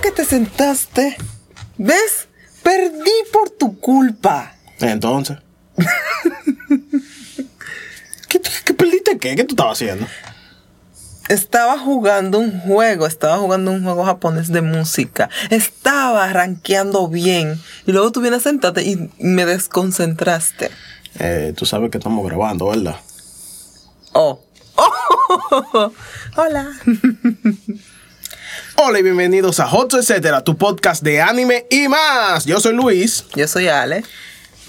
que te sentaste, ¿ves? Perdí por tu culpa. Entonces. ¿Qué, qué perdiste qué? ¿Qué tú estabas haciendo? Estaba jugando un juego, estaba jugando un juego japonés de música. Estaba rankeando bien. Y luego tú vienes a sentarte y me desconcentraste. Eh, tú sabes que estamos grabando, ¿verdad? Oh. oh. Hola. Hola y bienvenidos a Hot Etcétera, tu podcast de anime y más. Yo soy Luis. Yo soy Ale.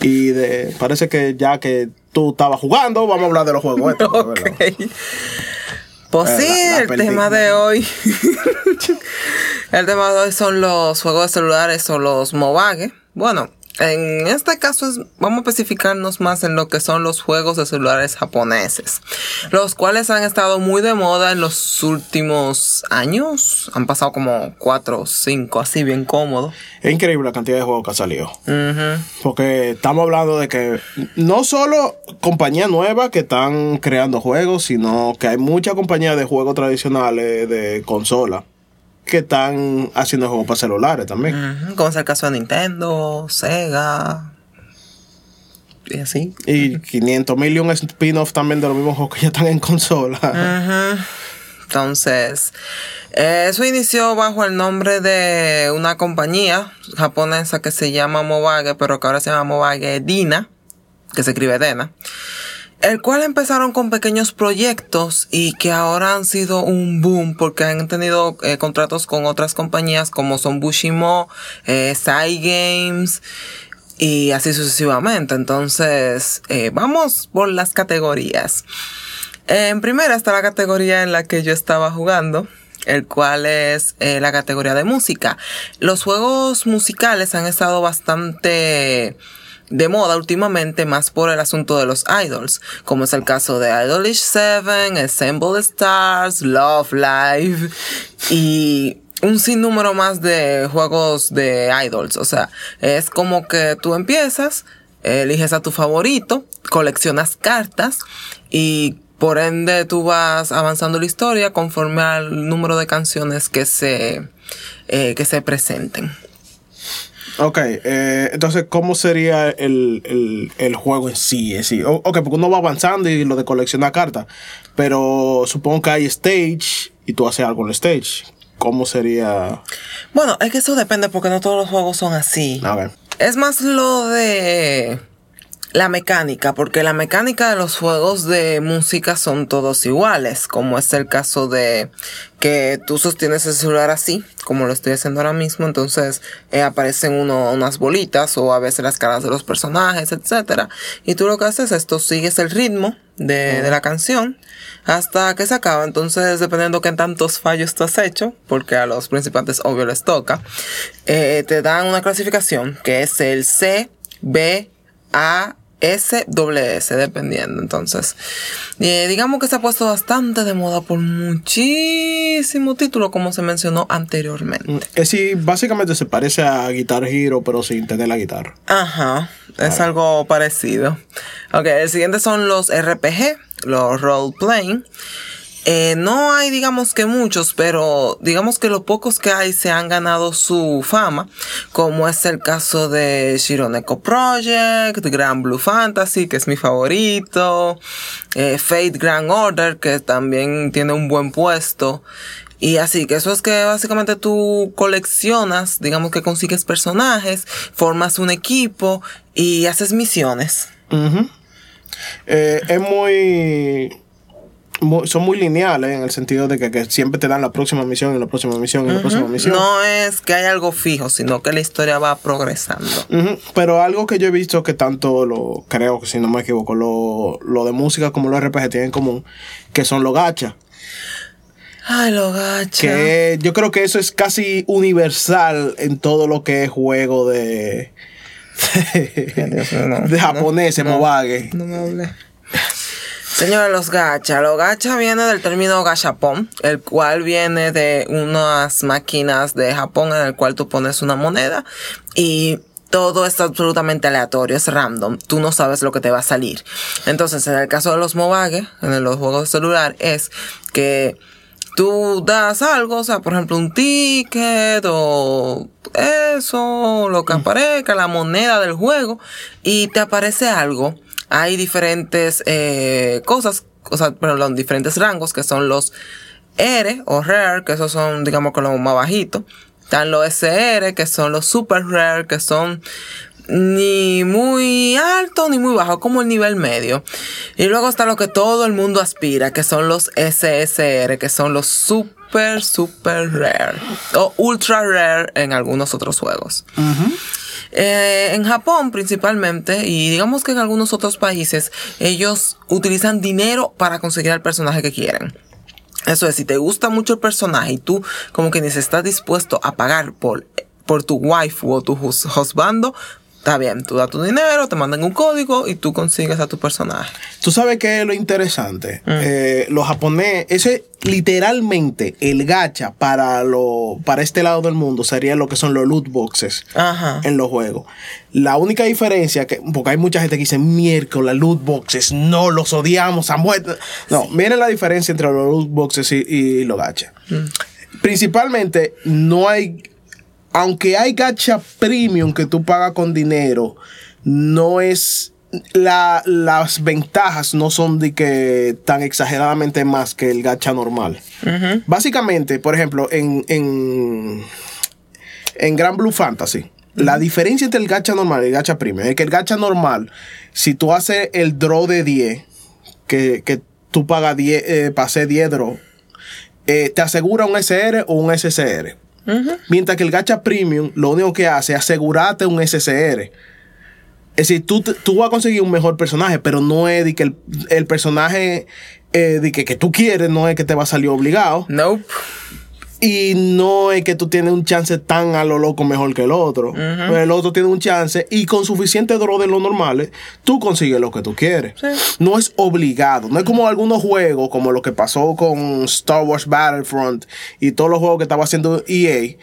Y de, parece que ya que tú estabas jugando, vamos a hablar de los juegos. Estos, okay. Pues sí, la, la el tema de hoy. el tema de hoy son los juegos de celulares o los Mobage. Bueno, en este caso es, vamos a especificarnos más en lo que son los juegos de celulares japoneses, los cuales han estado muy de moda en los últimos años. Han pasado como 4 o 5, así bien cómodo. Es increíble la cantidad de juegos que ha salido. Uh -huh. Porque estamos hablando de que no solo compañías nuevas que están creando juegos, sino que hay muchas compañías de juegos tradicionales de consola que están haciendo juegos para celulares también. Uh -huh. Como es el caso de Nintendo, Sega. Y así. Y 500 mil y un spin-off también de los mismos juegos que ya están en consola. Uh -huh. Entonces, eh, eso inició bajo el nombre de una compañía japonesa que se llama Mobage, pero que ahora se llama Mobage Dina, que se escribe Dena el cual empezaron con pequeños proyectos y que ahora han sido un boom porque han tenido eh, contratos con otras compañías como son Bushimo, eh, y así sucesivamente. Entonces, eh, vamos por las categorías. En primera está la categoría en la que yo estaba jugando, el cual es la categoría de música. Los juegos musicales han estado bastante de moda últimamente más por el asunto de los idols, como es el caso de Idolish 7, Assemble Stars, Love Live y un sinnúmero más de juegos de idols. O sea, es como que tú empiezas, eliges a tu favorito, coleccionas cartas y por ende tú vas avanzando la historia conforme al número de canciones que se, eh, que se presenten. Ok, eh, entonces, ¿cómo sería el, el, el juego en sí? sí? Ok, porque uno va avanzando y lo de coleccionar cartas, pero supongo que hay stage y tú haces algo en el stage. ¿Cómo sería? Bueno, es que eso depende porque no todos los juegos son así. Okay. Es más lo de la mecánica, porque la mecánica de los juegos de música son todos iguales, como es el caso de que tú sostienes el celular así, como lo estoy haciendo ahora mismo, entonces eh, aparecen uno, unas bolitas o a veces las caras de los personajes, etcétera, y tú lo que haces es tú sigues el ritmo de, de la canción hasta que se acaba, entonces dependiendo qué tantos fallos tú has hecho, porque a los principiantes obvio les toca, eh, te dan una clasificación que es el C, B, A, S, doble S, dependiendo. Entonces, eh, digamos que se ha puesto bastante de moda por muchísimo título, como se mencionó anteriormente. Es sí, básicamente se parece a Guitar Hero, pero sin tener la guitarra. Ajá, es algo parecido. Ok, el siguiente son los RPG, los role playing. Eh, no hay, digamos que muchos, pero digamos que los pocos que hay se han ganado su fama, como es el caso de Shironeko Project, Grand Blue Fantasy, que es mi favorito, eh, Fate Grand Order, que también tiene un buen puesto. Y así, que eso es que básicamente tú coleccionas, digamos que consigues personajes, formas un equipo y haces misiones. Uh eh, es muy son muy lineales en el sentido de que, que, siempre te dan la próxima misión y la próxima misión y la uh -huh. próxima misión. No es que hay algo fijo, sino que la historia va progresando. Uh -huh. Pero algo que yo he visto que tanto lo, creo que si no me equivoco, lo, lo de música como los RPG tienen en común, que son los gachas. Ay, los gachas. Que yo creo que eso es casi universal en todo lo que es juego de. de, japonés, no. No me hablé. Señores, los gacha. Los gacha viene del término gachapon, el cual viene de unas máquinas de Japón en el cual tú pones una moneda y todo es absolutamente aleatorio, es random. Tú no sabes lo que te va a salir. Entonces, en el caso de los Mobage, en los juegos de celular, es que tú das algo, o sea, por ejemplo, un ticket o eso, lo que aparezca, la moneda del juego, y te aparece algo. Hay diferentes eh, cosas, o sea, perdón, diferentes rangos que son los R o Rare, que esos son, digamos, con los más bajitos. Están los SR, que son los Super Rare, que son ni muy alto ni muy bajo, como el nivel medio. Y luego está lo que todo el mundo aspira, que son los SSR, que son los super, super rare. O ultra rare en algunos otros juegos. Eh, en Japón principalmente, y digamos que en algunos otros países, ellos utilizan dinero para conseguir al personaje que quieren. Eso es, si te gusta mucho el personaje y tú como que ni estás dispuesto a pagar por, por tu wife o tu husbando, Está bien, tú das tu dinero, te mandan un código y tú consigues a tu personaje. Tú sabes qué es lo interesante. Mm. Eh, los japoneses, ese literalmente el gacha para lo para este lado del mundo sería lo que son los loot boxes en los juegos. La única diferencia que porque hay mucha gente que dice miércoles loot boxes, no los odiamos a muerte. No, miren la diferencia entre los loot boxes y, los gacha. Mm. Principalmente no hay aunque hay gacha premium que tú pagas con dinero, no es las ventajas no son de que tan exageradamente más que el gacha normal. Básicamente, por ejemplo, en, en, en Grand Blue Fantasy, la diferencia entre el gacha normal y el gacha premium es que el gacha normal, si tú haces el draw de 10, que, que tú pagas 10, eh, pasé 10 draw, eh, te asegura un SR o un SCR. Mientras que el gacha premium lo único que hace es asegurarte un SCR. Es decir, tú, tú vas a conseguir un mejor personaje, pero no es de que el, personaje eh, de que, que, tú quieres, no es que te va a salir obligado. Nope. Y no es que tú tienes un chance tan a lo loco mejor que el otro. El otro tiene un chance y con suficiente draw de los normales, tú consigues lo que tú quieres. No es obligado. No es como algunos juegos, como lo que pasó con Star Wars Battlefront y todos los juegos que estaba haciendo EA,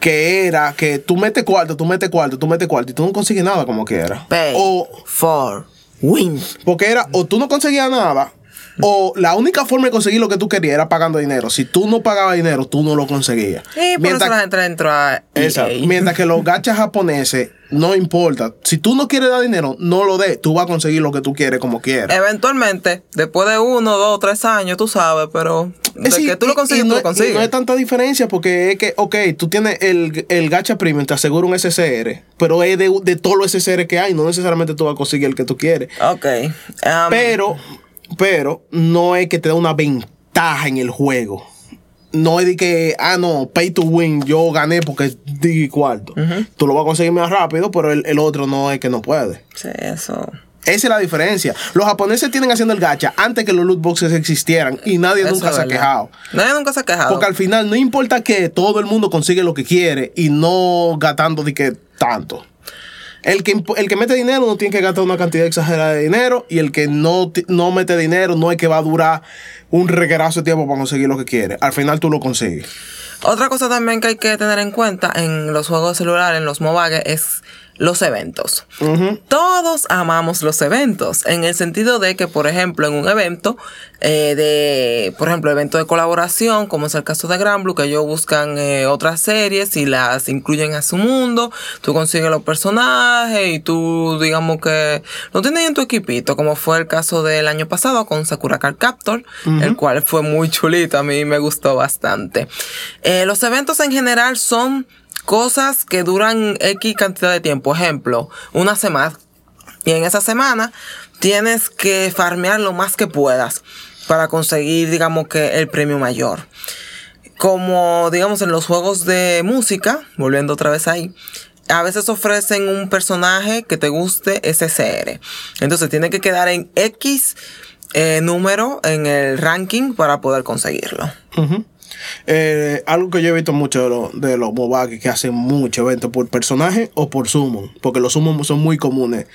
que era que tú metes cuarto, tú metes cuarto, tú metes cuarto y tú no consigues nada como quieras. o for win. Porque era o tú no conseguías nada o la única forma de conseguir lo que tú querías era pagando dinero. Si tú no pagabas dinero, tú no lo conseguías. Y mientras, la gente entró a Mientras que los gachas japoneses, no importa. Si tú no quieres dar dinero, no lo des. Tú vas a conseguir lo que tú quieres como quieras. Eventualmente, después de uno, dos, tres años, tú sabes, pero de que tú lo consigues, tú lo consigues. no hay tanta diferencia porque es que, ok, tú tienes el, el gacha premium, te asegura un SCR, pero es de, de todos los SCR que hay, no necesariamente tú vas a conseguir el que tú quieres. Ok. Um, pero pero no es que te da una ventaja en el juego. No es de que, ah, no, pay to win, yo gané porque di cuarto. Tú lo vas a conseguir más rápido, pero el, otro no es que no puede. Sí, eso. Esa es la diferencia. Los japoneses tienen haciendo el gacha antes que los loot boxes existieran y nadie nunca se ha quejado. Nadie nunca se ha quejado. Porque al final no importa que todo el mundo consigue lo que quiere y no gastando de que tanto. El que, el que mete dinero no tiene que gastar una cantidad exagerada de dinero y el que no, no mete dinero no es que va a durar un requerazo de tiempo para conseguir lo que quiere. Al final tú lo consigues. Otra cosa también que hay que tener en cuenta en los juegos celulares, en los mobile, es los eventos. Todos amamos los eventos, en el sentido de que, por ejemplo, en un evento eh, de, por ejemplo, evento de colaboración, como es el caso de Gran Blue, que ellos buscan eh, otras series y las incluyen a su mundo, tú consigues los personajes y tú, digamos que lo tienes en tu equipito, como fue el caso del año pasado con Sakura Card Captor, el cual fue muy chulito, a mí me gustó bastante. Eh, los eventos en general son cosas que duran X cantidad de tiempo. Ejemplo, una semana. Y en esa semana tienes que farmear lo más que puedas para conseguir, digamos que, el premio mayor. Como, digamos, en los juegos de música, volviendo otra vez ahí, a veces ofrecen un personaje que te guste SCR. Entonces tiene que quedar en X eh, número en el ranking para poder conseguirlo. Eh, algo que yo he visto mucho de, los de que hacen mucho eventos por personaje o por summon, porque los summon son muy comunes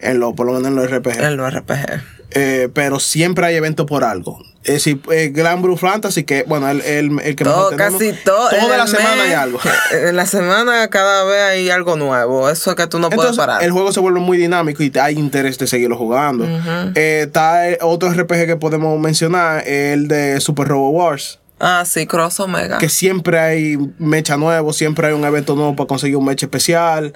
en lo, por lo menos en los RPG. En los RPG. Eh, pero siempre hay eventos por algo. Es decir, eh, Grand Blue Fantasy, que bueno, el, el, que todo, casi todo. Toda la semana hay algo. En la semana cada vez hay algo nuevo. Eso es que tú no puedes parar. El juego se vuelve muy dinámico y hay interés de seguirlo jugando. está otro RPG que podemos mencionar, el de Super Robo Wars Ah, sí, Cross Omega. Que siempre hay mecha nuevo, siempre hay un evento nuevo para conseguir un mecha especial.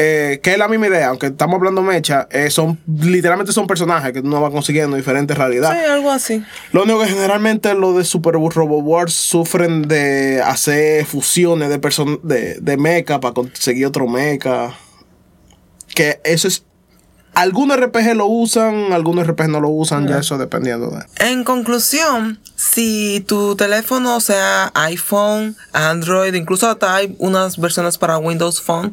Eh, que es la misma idea, aunque estamos hablando mecha, eh, son literalmente son personajes que uno va consiguiendo diferentes realidades. Sí, algo así. Lo único que generalmente los de Super Robo Wars sufren de hacer fusiones de, de, de mecha para conseguir otro mecha. Que eso es algunos RPG lo usan, algunos RPG no lo usan, ya eso dependiendo de. En conclusión, si tu teléfono sea iPhone, Android, incluso hasta hay unas versiones para Windows Phone,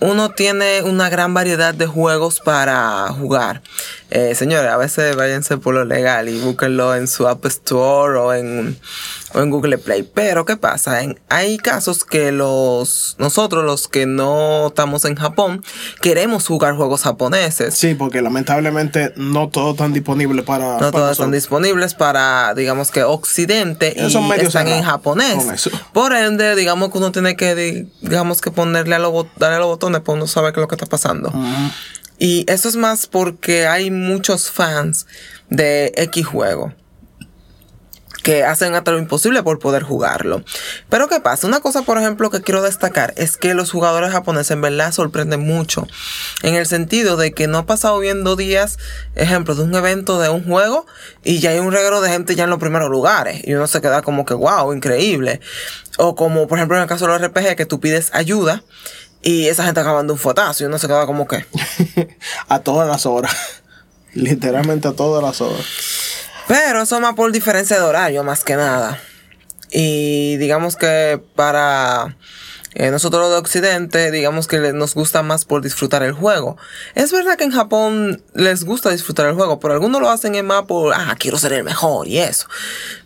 uno tiene una gran variedad de juegos para jugar. Eh, señores, a veces váyanse por lo legal y búsquenlo en su App Store o en, o en Google Play. Pero, ¿qué pasa? hay casos que los nosotros, los que no estamos en Japón, queremos jugar juegos japoneses. Sí, porque lamentablemente no todos están disponibles para... No todos están disponibles para, digamos que Occidente y están en japonés. Por ende, digamos que uno tiene que, digamos que ponerle a los, darle a los botones para uno saber qué es lo que está pasando. Y eso es más porque hay muchos fans de X juego que hacen hasta lo imposible por poder jugarlo. Pero ¿qué pasa? Una cosa, por ejemplo, que quiero destacar es que los jugadores japoneses en verdad sorprenden mucho. En el sentido de que no ha pasado viendo días, ejemplo, de un evento de un juego y ya hay un regalo de gente ya en los primeros lugares. Y uno se queda como que, wow, increíble. O como, por ejemplo, en el caso de los RPG, que tú pides ayuda y esa gente acabando un fotazo y uno se queda como que. a todas las horas. Literalmente a todas las horas. Pero eso más por diferencia de horario, más que nada. Y digamos que para eh, nosotros de Occidente, digamos que nos gusta más por disfrutar el juego. Es verdad que en Japón les gusta disfrutar el juego, pero algunos lo hacen más por, ah, quiero ser el mejor y eso.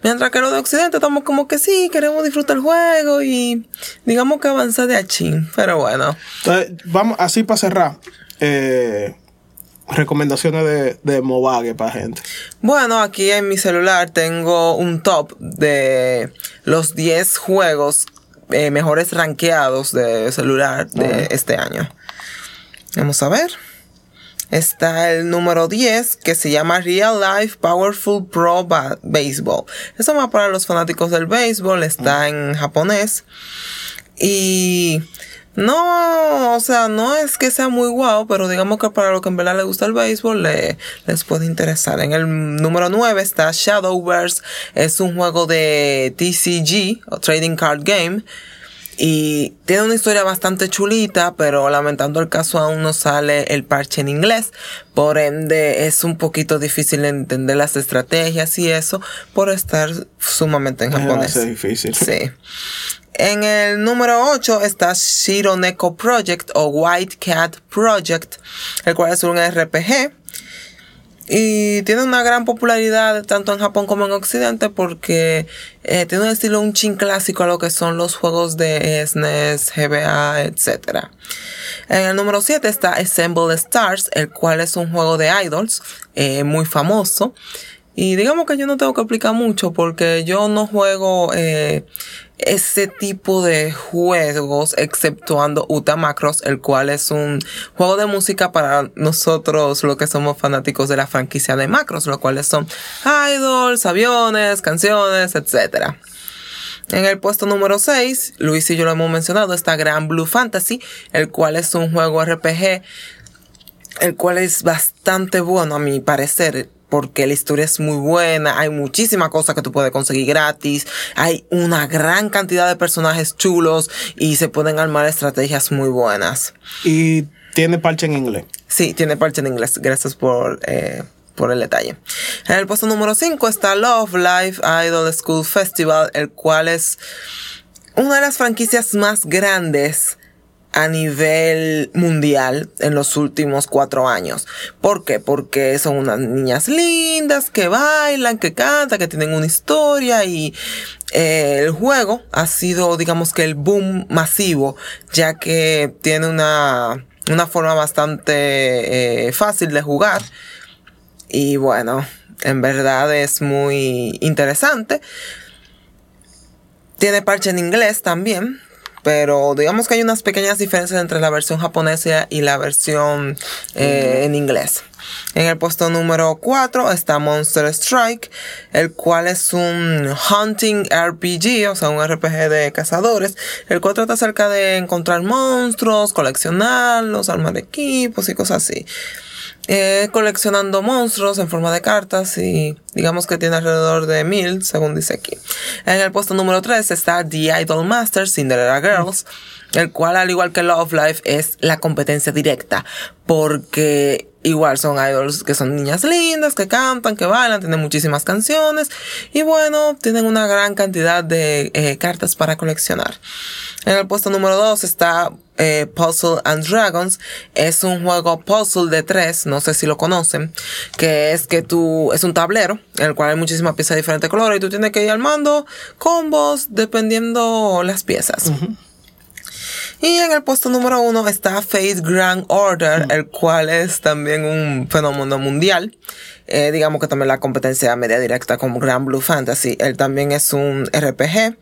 Mientras que los de Occidente estamos como que sí, queremos disfrutar el juego y digamos que avanzar de achín, pero bueno. Entonces, vamos, así para cerrar. Eh, recomendaciones de, de Mobage para gente. Bueno, aquí en mi celular tengo un top de los 10 juegos eh, mejores rankeados de celular de este año. Vamos a ver. Está el número 10 que se llama Real Life Powerful Pro Baseball. Eso más para los fanáticos del béisbol. Está en japonés. Y no, o sea, no es que sea muy guau, pero digamos que para lo que en verdad le gusta el béisbol le, les puede interesar. En el número 9 está Shadowverse, es un juego de TCG, o Trading Card Game. Y tiene una historia bastante chulita, pero lamentando el caso aún no sale el parche en inglés. Por ende es un poquito difícil entender las estrategias y eso por estar sumamente en japonés. Es difícil. Sí. En el número 8 está Shironeko Project o White Cat Project, el cual es un RPG. Y tiene una gran popularidad tanto en Japón como en Occidente porque eh, tiene un estilo un chin clásico a lo que son los juegos de SNES, GBA, etc. En el número 7 está Assemble Stars, el cual es un juego de idols eh, muy famoso. Y digamos que yo no tengo que explicar mucho porque yo no juego eh, ese tipo de juegos exceptuando Uta Macros, el cual es un juego de música para nosotros los que somos fanáticos de la franquicia de Macros, lo cuales son idols, aviones, canciones, etc. En el puesto número 6, Luis y yo lo hemos mencionado, está Grand Blue Fantasy, el cual es un juego RPG, el cual es bastante bueno a mi parecer porque la historia es muy buena, hay muchísimas cosas que tú puedes conseguir gratis, hay una gran cantidad de personajes chulos y se pueden armar estrategias muy buenas. ¿Y tiene parche en inglés? Sí, tiene parche en inglés, gracias por, eh, por el detalle. En el puesto número 5 está Love Life Idol School Festival, el cual es una de las franquicias más grandes a nivel mundial en los últimos cuatro años. ¿Por qué? Porque son unas niñas lindas que bailan, que cantan, que tienen una historia y eh, el juego ha sido, digamos que el boom masivo, ya que tiene una, una forma bastante eh, fácil de jugar. Y bueno, en verdad es muy interesante. Tiene parche en inglés también, pero digamos que hay unas pequeñas diferencias entre la versión japonesa y la versión eh, en inglés. En el puesto número 4 está Monster Strike, el cual es un hunting RPG, o sea, un RPG de cazadores, el cual trata acerca de encontrar monstruos, coleccionarlos, armar equipos y cosas así. Eh, coleccionando monstruos en forma de cartas y digamos que tiene alrededor de mil, según dice aquí. En el puesto número 3 está The Idol Master Cinderella Girls, el cual al igual que Love Life es la competencia directa, porque igual son idols que son niñas lindas, que cantan, que bailan, tienen muchísimas canciones y bueno, tienen una gran cantidad de eh, cartas para coleccionar. En el puesto número 2 está eh, Puzzle and Dragons. Es un juego puzzle de tres, no sé si lo conocen, que es que tú, es un tablero en el cual hay muchísimas piezas de diferentes colores y tú tienes que ir armando combos dependiendo las piezas. Y en el puesto número uno está Fate Grand Order, el cual es también un fenómeno mundial. Eh, digamos que también la competencia media directa con Grand Blue Fantasy. Él también es un RPG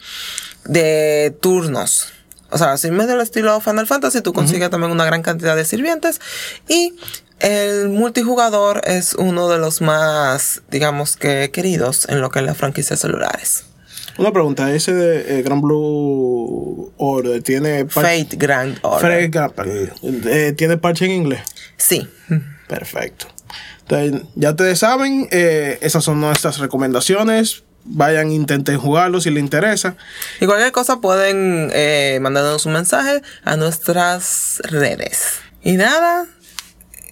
de turnos. O sea, sin medio del estilo Final Fantasy, tú consigues también una gran cantidad de sirvientes. Y el multijugador es uno de los más, digamos que, queridos en lo que es las franquicias celulares. Una pregunta, ese de eh, Grand Blue Order tiene Fate Grand Order. Fate, eh, ¿Tiene parche en inglés? Sí. Perfecto. Entonces, ya ustedes saben, eh, esas son nuestras recomendaciones vayan, intenten jugarlo si les interesa. Y cualquier cosa pueden eh, mandarnos un mensaje a nuestras redes. Y nada,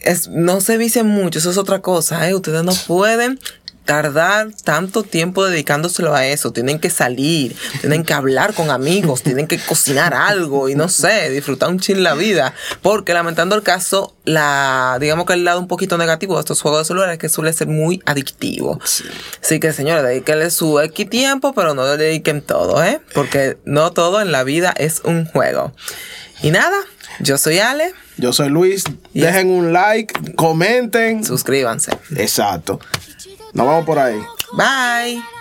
es, no se vicien mucho, eso es otra cosa, ¿eh? Ustedes no pueden tardar tanto tiempo dedicándoselo a eso. Tienen que salir, tienen que hablar con amigos, tienen que cocinar algo y no sé, disfrutar un chin la vida. Porque lamentando el caso, la, digamos que el lado un poquito negativo de estos juegos de celular es que suele ser muy adictivo. Así que señores, dedíquenle su X tiempo, pero no le dediquen todo, ¿eh? Porque no todo en la vida es un juego. Y nada, yo soy Ale. Yo soy Luis. Dejen un like, comenten. Suscríbanse. Exacto. Nos vamos por ahí. Bye.